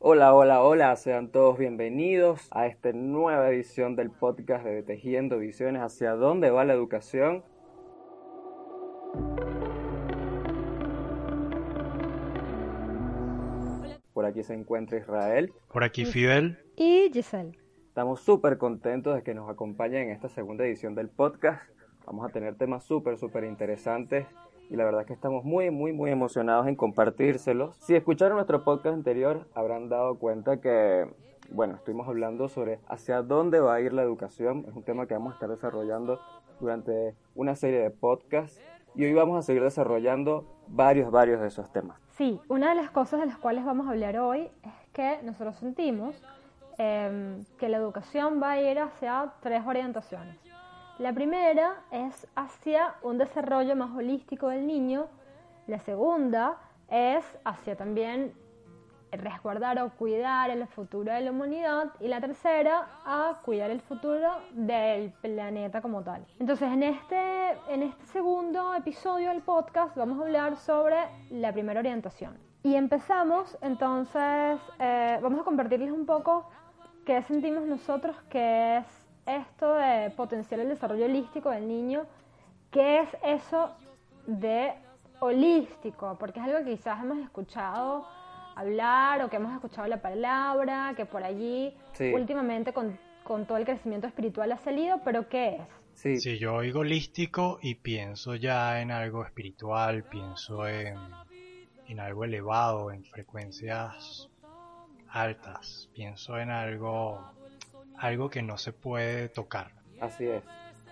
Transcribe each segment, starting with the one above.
Hola, hola, hola, sean todos bienvenidos a esta nueva edición del podcast de Tejiendo Visiones hacia dónde va la educación. Por aquí se encuentra Israel. Por aquí Fidel. Y Giselle. Estamos súper contentos de que nos acompañen en esta segunda edición del podcast. Vamos a tener temas súper, súper interesantes y la verdad que estamos muy, muy, muy emocionados en compartírselos. Si escucharon nuestro podcast anterior, habrán dado cuenta que, bueno, estuvimos hablando sobre hacia dónde va a ir la educación. Es un tema que vamos a estar desarrollando durante una serie de podcasts y hoy vamos a seguir desarrollando varios, varios de esos temas. Sí, una de las cosas de las cuales vamos a hablar hoy es que nosotros sentimos em, que la educación va a ir hacia tres orientaciones. La primera es hacia un desarrollo más holístico del niño. La segunda es hacia también resguardar o cuidar el futuro de la humanidad. Y la tercera, a cuidar el futuro del planeta como tal. Entonces, en este, en este segundo episodio del podcast vamos a hablar sobre la primera orientación. Y empezamos, entonces, eh, vamos a compartirles un poco qué sentimos nosotros que es esto de potenciar el desarrollo holístico del niño, ¿qué es eso de holístico? Porque es algo que quizás hemos escuchado hablar o que hemos escuchado la palabra, que por allí últimamente con, todo el crecimiento espiritual ha salido, pero ¿qué es? Sí. Si yo oigo holístico y pienso ya en algo espiritual, pienso en, en algo elevado, en frecuencias altas, pienso en algo algo que no se puede tocar. Así es.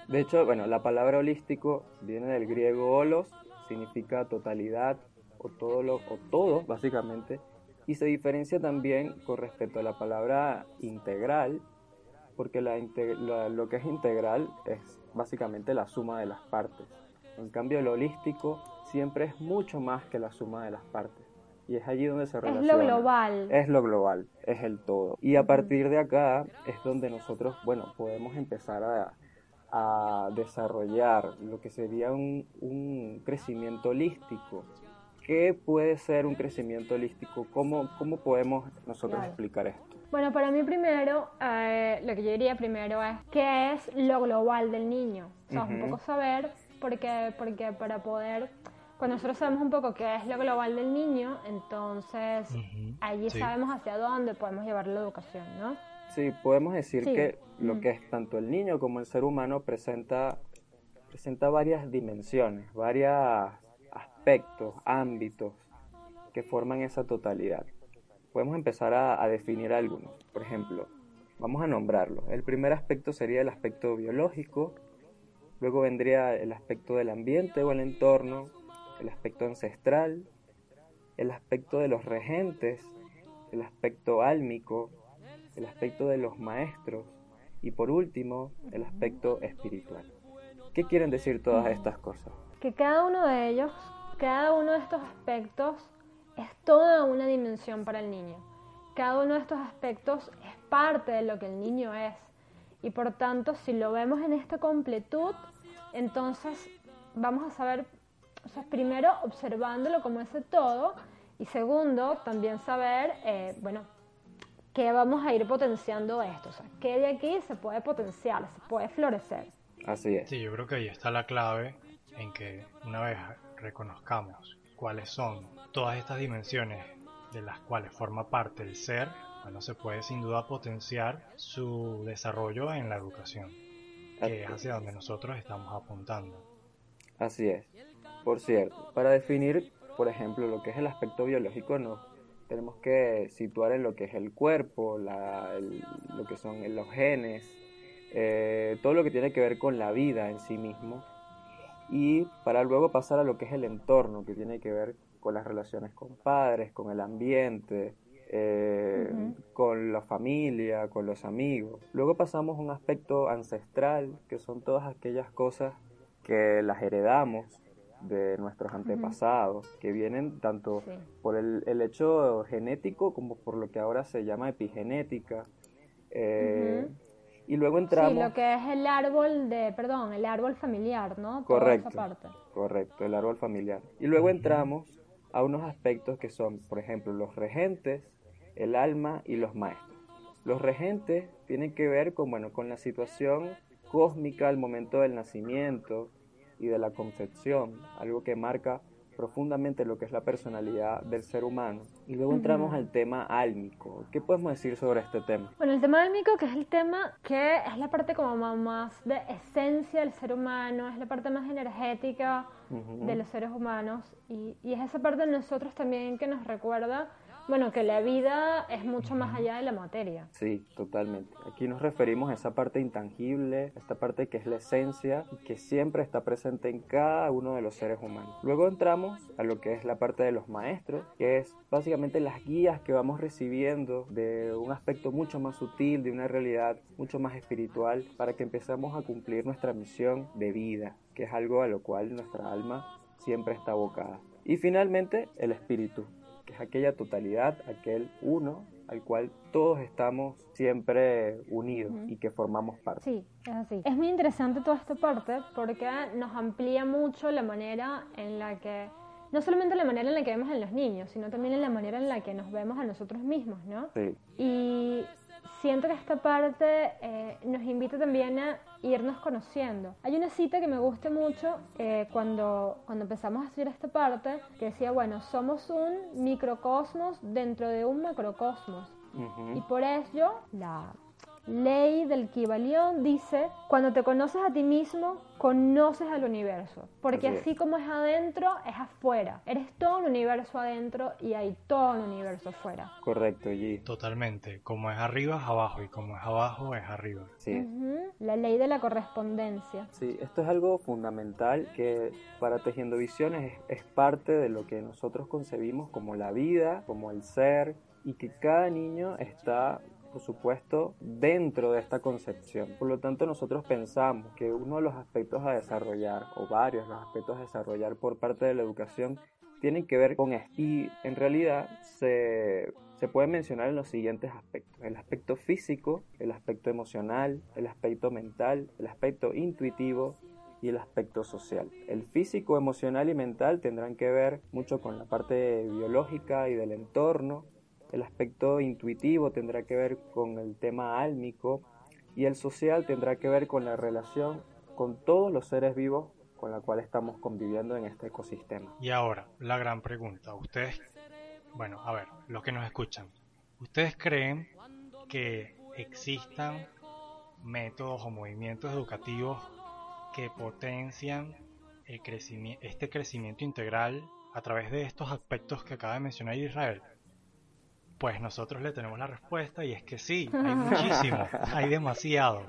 De hecho, bueno, la palabra holístico viene del griego holos, significa totalidad o todo, lo, o todo básicamente, y se diferencia también con respecto a la palabra integral, porque la, lo que es integral es básicamente la suma de las partes. En cambio, lo holístico siempre es mucho más que la suma de las partes. Y es allí donde se relaciona. Es lo global. Es lo global, es el todo. Y a partir de acá es donde nosotros, bueno, podemos empezar a, a desarrollar lo que sería un, un, crecimiento holístico. ¿Qué puede ser un crecimiento holístico? ¿Cómo, cómo podemos nosotros explicar esto? Bueno, para mí primero, eh, lo que yo diría primero es qué es lo global del niño. O sea, un poco saber, porque, porque para poder cuando nosotros sabemos un poco qué es lo global del niño, entonces allí sabemos hacia dónde podemos llevar la educación, ¿no? Sí, podemos decir que lo que es tanto el niño como el ser humano presenta, presenta varias dimensiones, varios aspectos, ámbitos que forman esa totalidad. Podemos empezar a, a definir algunos. Por ejemplo, vamos a nombrarlos. El primer aspecto sería el aspecto biológico, luego vendría el aspecto del ambiente o el entorno, el aspecto ancestral, el aspecto de los regentes, el aspecto álmico, el aspecto de los maestros y por último el aspecto espiritual. ¿Qué quieren decir todas estas cosas? Que cada uno de ellos, cada uno de estos aspectos es toda una dimensión para el niño. Cada uno de estos aspectos es parte de lo que el niño es. Y por tanto, si lo vemos en esta completud, entonces vamos a saber o sea, primero observándolo como ese todo y segundo también saber, eh, bueno, qué vamos a ir potenciando esto, o sea, qué de aquí se puede potenciar, se puede florecer. Así es. Sí, yo creo que ahí está la clave en que una vez reconozcamos cuáles son todas estas dimensiones de las cuales forma parte el ser, bueno, se puede sin duda potenciar su desarrollo en la educación, que es hacia donde nosotros estamos apuntando. Así es. Por cierto, para definir, por ejemplo, lo que es el aspecto biológico, nos tenemos que situar en lo que es el cuerpo, lo que son los genes, eh, todo lo que tiene que ver con la vida en sí mismo, y para luego pasar a lo que es el entorno, que tiene que ver con las relaciones con padres, con el ambiente, eh, con la familia, con los amigos. Luego pasamos a un aspecto ancestral, que son todas aquellas cosas que las heredamos de nuestros antepasados, que vienen tanto por el, el, hecho genético como por lo que ahora se llama epigenética. Eh, y luego entramos... Sí, lo que es el árbol de, perdón, el árbol familiar, ¿no? correcto, correcto, el árbol familiar. Y luego entramos a unos aspectos que son, por ejemplo, los regentes, el alma y los maestros. Los regentes tienen que ver con, bueno, con la situación cósmica al momento del nacimiento, y de la concepción, algo que marca profundamente lo que es la personalidad del ser humano. Y luego entramos al tema álmico. ¿Qué podemos decir sobre este tema? Bueno, el tema álmico, que es el tema que es la parte como más de esencia del ser humano, es la parte más energética de los seres humanos y, y es esa parte de nosotros también que nos recuerda bueno, que la vida es mucho más allá de la materia. Sí, totalmente. Aquí nos referimos a esa parte intangible, esta parte que es la esencia y que siempre está presente en cada uno de los seres humanos. Luego entramos a lo que es la parte de los maestros, que es básicamente las guías que vamos recibiendo de un aspecto mucho más sutil, de una realidad mucho más espiritual, para que empecemos a cumplir nuestra misión de vida, que es algo a lo cual nuestra alma siempre está abocada. Y finalmente, el espíritu, es aquella totalidad, aquel uno al cual todos estamos siempre unidos y que formamos parte. Sí, es así. Es muy interesante toda esta parte porque nos amplía mucho la manera en la que, no solamente la manera en la que vemos a los niños, sino también en la manera en la que nos vemos a nosotros mismos, ¿no? Sí. Y siento que esta parte eh, nos invita también a irnos conociendo. Hay una cita que me gusta mucho eh, cuando, cuando empezamos a hacer esta parte, que decía, bueno, somos un microcosmos dentro de un macrocosmos. Y por ello, la ley del Kibalión dice, cuando te conoces a ti mismo, conoces al universo. Porque así, como es adentro, es afuera. Eres todo un universo adentro y hay todo un universo afuera. Correcto, G. Totalmente. Como es arriba, es abajo. Y como es abajo, es arriba. Sí. La ley de la correspondencia. Sí, esto es algo fundamental que para Tejiendo Visiones es, es parte de lo que nosotros concebimos como la vida, como el ser, y que cada niño está por supuesto, dentro de esta concepción. Por lo tanto, nosotros pensamos que uno de los aspectos a desarrollar, o varios de los aspectos a desarrollar por parte de la educación, tienen que ver con esto. Y en realidad se, se puede mencionar en los siguientes aspectos. El aspecto físico, el aspecto emocional, el aspecto mental, el aspecto intuitivo, y el aspecto social. El físico, emocional y mental tendrán que ver mucho con la parte biológica y del entorno, el aspecto intuitivo tendrá que ver con el tema álmico y el social tendrá que ver con la relación con todos los seres vivos con la cual estamos conviviendo en este ecosistema. Y ahora, la gran pregunta. Ustedes, bueno, a ver, los que nos escuchan, ¿ustedes creen que existan métodos o movimientos educativos que potencian el crecimiento, este crecimiento integral a través de estos aspectos que acaba de mencionar Israel? Pues nosotros le tenemos la respuesta y es que sí, hay muchísimo, hay demasiado.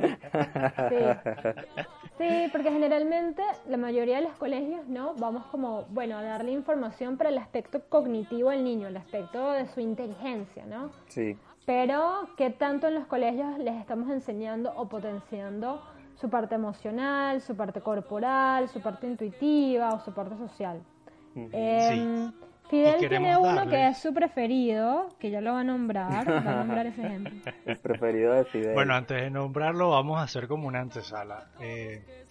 Sí. porque generalmente la mayoría de los colegios, ¿no? Vamos como, bueno, a darle información para el aspecto cognitivo del niño, el aspecto de su inteligencia, ¿no? Sí. Pero, ¿qué tanto en los colegios les estamos enseñando o potenciando su parte emocional, su parte corporal, su parte intuitiva o su parte social? sí. Fidel tiene uno que es su preferido, que ya lo va a nombrar, va a nombrar ese ejemplo. El preferido de Fidel. Bueno, antes de nombrarlo vamos a hacer como una antesala. Eh,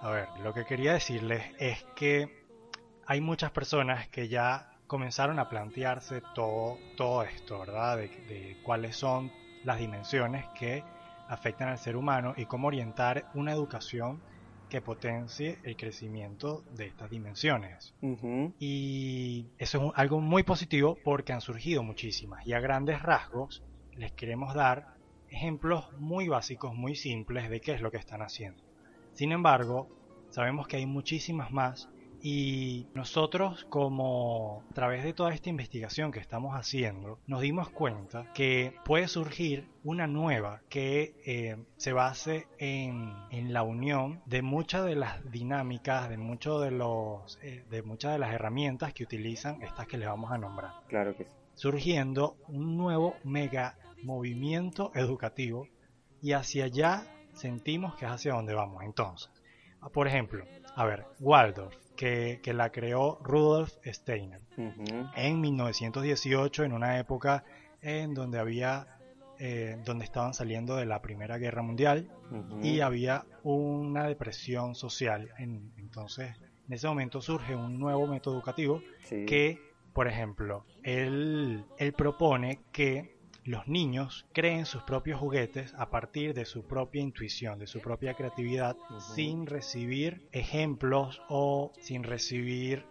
a ver, lo que quería decirles es que hay muchas personas que ya comenzaron a plantearse todo, todo esto, ¿verdad? de cuáles son las dimensiones que afectan al ser humano y cómo orientar una educación que potencie el crecimiento de estas dimensiones. Y eso es algo muy positivo porque han surgido muchísimas. Y a grandes rasgos les queremos dar ejemplos muy básicos, muy simples de qué es lo que están haciendo. Sin embargo, sabemos que hay muchísimas más Y nosotros, como a través de toda esta investigación que estamos haciendo, nos dimos cuenta que puede surgir una nueva que eh, se base en, en, la unión de muchas de las dinámicas, de muchos de los, eh, de muchas de las herramientas que utilizan estas que les vamos a nombrar. Claro que sí. Surgiendo un nuevo mega movimiento educativo y hacia allá sentimos que es hacia donde vamos. Entonces, por ejemplo, a ver, Waldorf, que, la creó Rudolf Steiner en 1918, en una época en donde había, eh, donde estaban saliendo de la Primera Guerra Mundial y había una depresión social. entonces, en ese momento surge un nuevo método educativo que, por ejemplo, él, él propone que los niños creen sus propios juguetes a partir de su propia intuición, de su propia creatividad, sin recibir ejemplos o sin recibir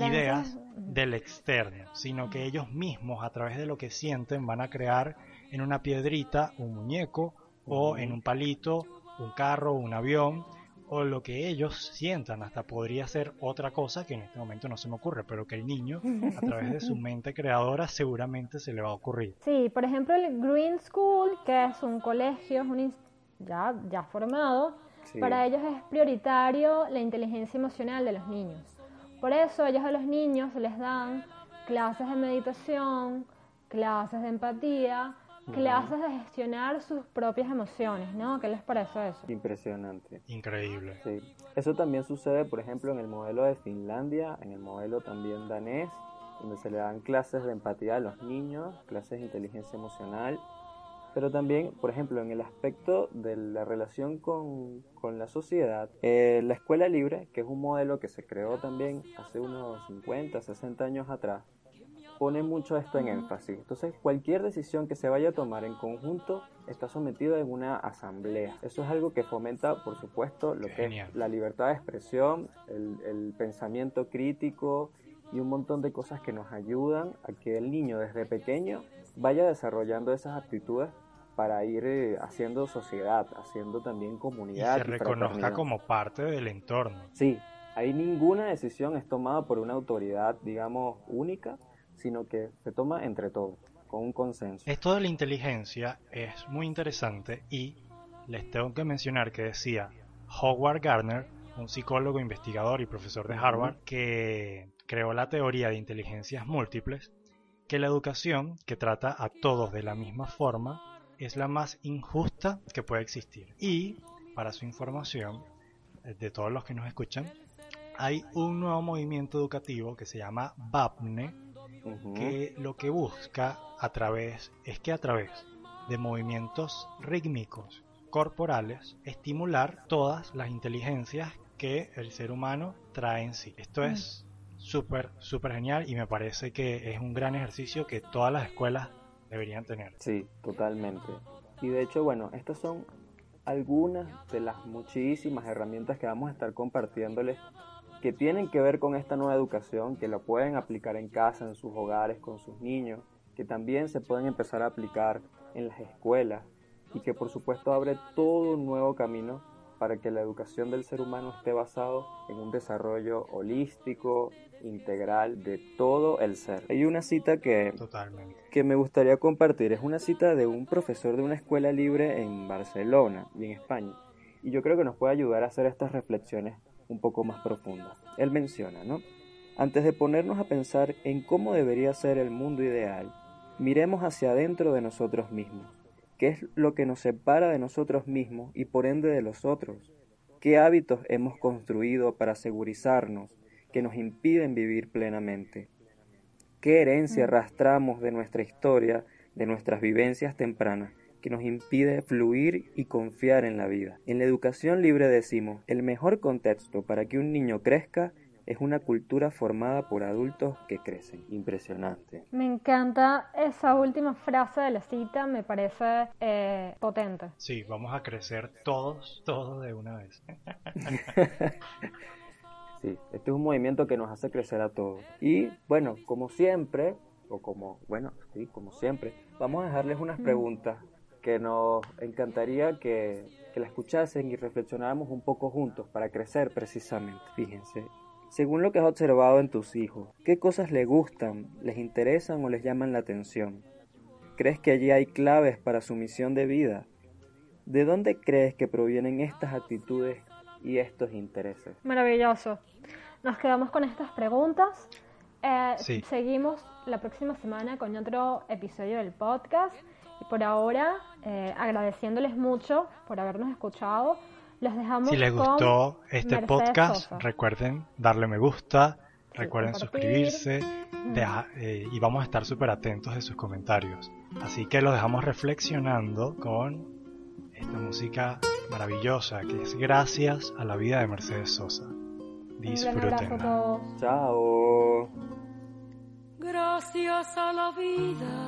ideas del externo, sino que ellos mismos a través de lo que sienten van a crear en una piedrita un muñeco o en un palito un carro, un avión o lo que ellos sientan, hasta podría ser otra cosa que en este momento no se me ocurre, pero que el niño, a través de su mente creadora, seguramente se le va a ocurrir. Sí, por ejemplo, el Green School, que es un colegio, es un ya, ya formado, para ellos es prioritario la inteligencia emocional de los niños. Por eso ellos a los niños les dan clases de meditación, clases de empatía, clases de gestionar sus propias emociones, ¿no? ¿Qué les parece eso? Impresionante. Increíble. Sí. Eso también sucede, por ejemplo, en el modelo de Finlandia, en el modelo también danés, donde se le dan clases de empatía a los niños, clases de inteligencia emocional, pero también, por ejemplo, en el aspecto de la relación con, con la sociedad, eh, la escuela libre, que es un modelo que se creó también hace unos 50, 60 años atrás, pone mucho esto en énfasis. Entonces, cualquier decisión que se vaya a tomar en conjunto está sometido en una asamblea. Eso es algo que fomenta, por supuesto, lo que es la libertad de expresión, el, pensamiento crítico y un montón de cosas que nos ayudan a que el niño desde pequeño vaya desarrollando esas aptitudes para ir eh, haciendo sociedad, haciendo también comunidad. Y se reconozca como parte del entorno. Sí, ahí ninguna decisión es tomada por una autoridad, digamos, única, sino que se toma entre todos, con un consenso. Esto de la inteligencia es muy interesante y les tengo que mencionar que decía Howard Gardner, un psicólogo, investigador y profesor de Harvard, que creó la teoría de inteligencias múltiples, que la educación, que trata a todos de la misma forma, es la más injusta que puede existir. Y, para su información, eh, de todos los que nos escuchan, hay un nuevo movimiento educativo que se llama BAPNE, que lo que busca a través es que a través de movimientos rítmicos corporales estimular todas las inteligencias que el ser humano trae en sí. Esto es súper, súper genial y me parece que es un gran ejercicio que todas las escuelas deberían tener. Sí, totalmente. Y de hecho, bueno, estas son algunas de las muchísimas herramientas que vamos a estar compartiéndoles que tienen que ver con esta nueva educación, que la pueden aplicar en casa, en sus hogares, con sus niños, que también se pueden empezar a aplicar en las escuelas y que por supuesto abre todo un nuevo camino para que la educación del ser humano esté basado en un desarrollo holístico, integral de todo el ser. Hay una cita que, que me gustaría compartir, es una cita de un profesor de una escuela libre en Barcelona y en España, y yo creo que nos puede ayudar a hacer estas reflexiones un poco más profunda. Él menciona, ¿no? Antes de ponernos a pensar en cómo debería ser el mundo ideal, miremos hacia adentro de nosotros mismos. ¿Qué es lo que nos separa de nosotros mismos y por ende de los otros? ¿Qué hábitos hemos construido para segurizarnos que nos impiden vivir plenamente? ¿Qué herencia mm. arrastramos de nuestra historia, de nuestras vivencias tempranas? Que nos impide fluir y confiar en la vida. En la educación libre decimos, el mejor contexto para que un niño crezca es una cultura formada por adultos que crecen. Impresionante. Me encanta esa última frase de la cita, me parece eh, potente. Sí, vamos a crecer todos, todos de una vez. sí, este es un movimiento que nos hace crecer a todos. Y bueno, como siempre, o como, bueno, sí, como siempre, vamos a dejarles unas preguntas que nos encantaría que, que la escuchasen y reflexionáramos un poco juntos para crecer precisamente. Fíjense, Según lo que has observado en tus hijos, ¿qué cosas les gustan, les interesan o les llaman la atención? ¿Crees que allí hay claves para su misión de vida? ¿De dónde crees que provienen estas actitudes y estos intereses? Maravilloso. Nos quedamos con estas preguntas. Eh, seguimos la próxima semana con otro episodio del podcast. Por ahora, eh, agradeciéndoles mucho por habernos escuchado. Los dejamos si les gustó este podcast, recuerden darle me gusta, recuerden suscribirse eh, y vamos a estar súper atentos de sus comentarios. Así que los dejamos reflexionando con esta música maravillosa que es gracias a la vida de Mercedes Sosa. Disfruten. Chao. Gracias a la vida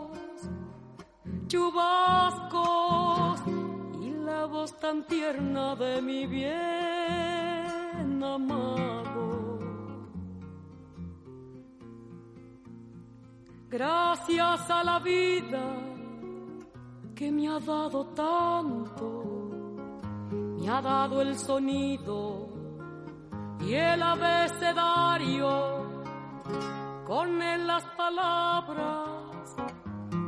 chubascos y la voz tan tierna de mi bien amado. Gracias a la vida que me ha dado tanto, me ha dado el sonido y el abecedario con él las palabras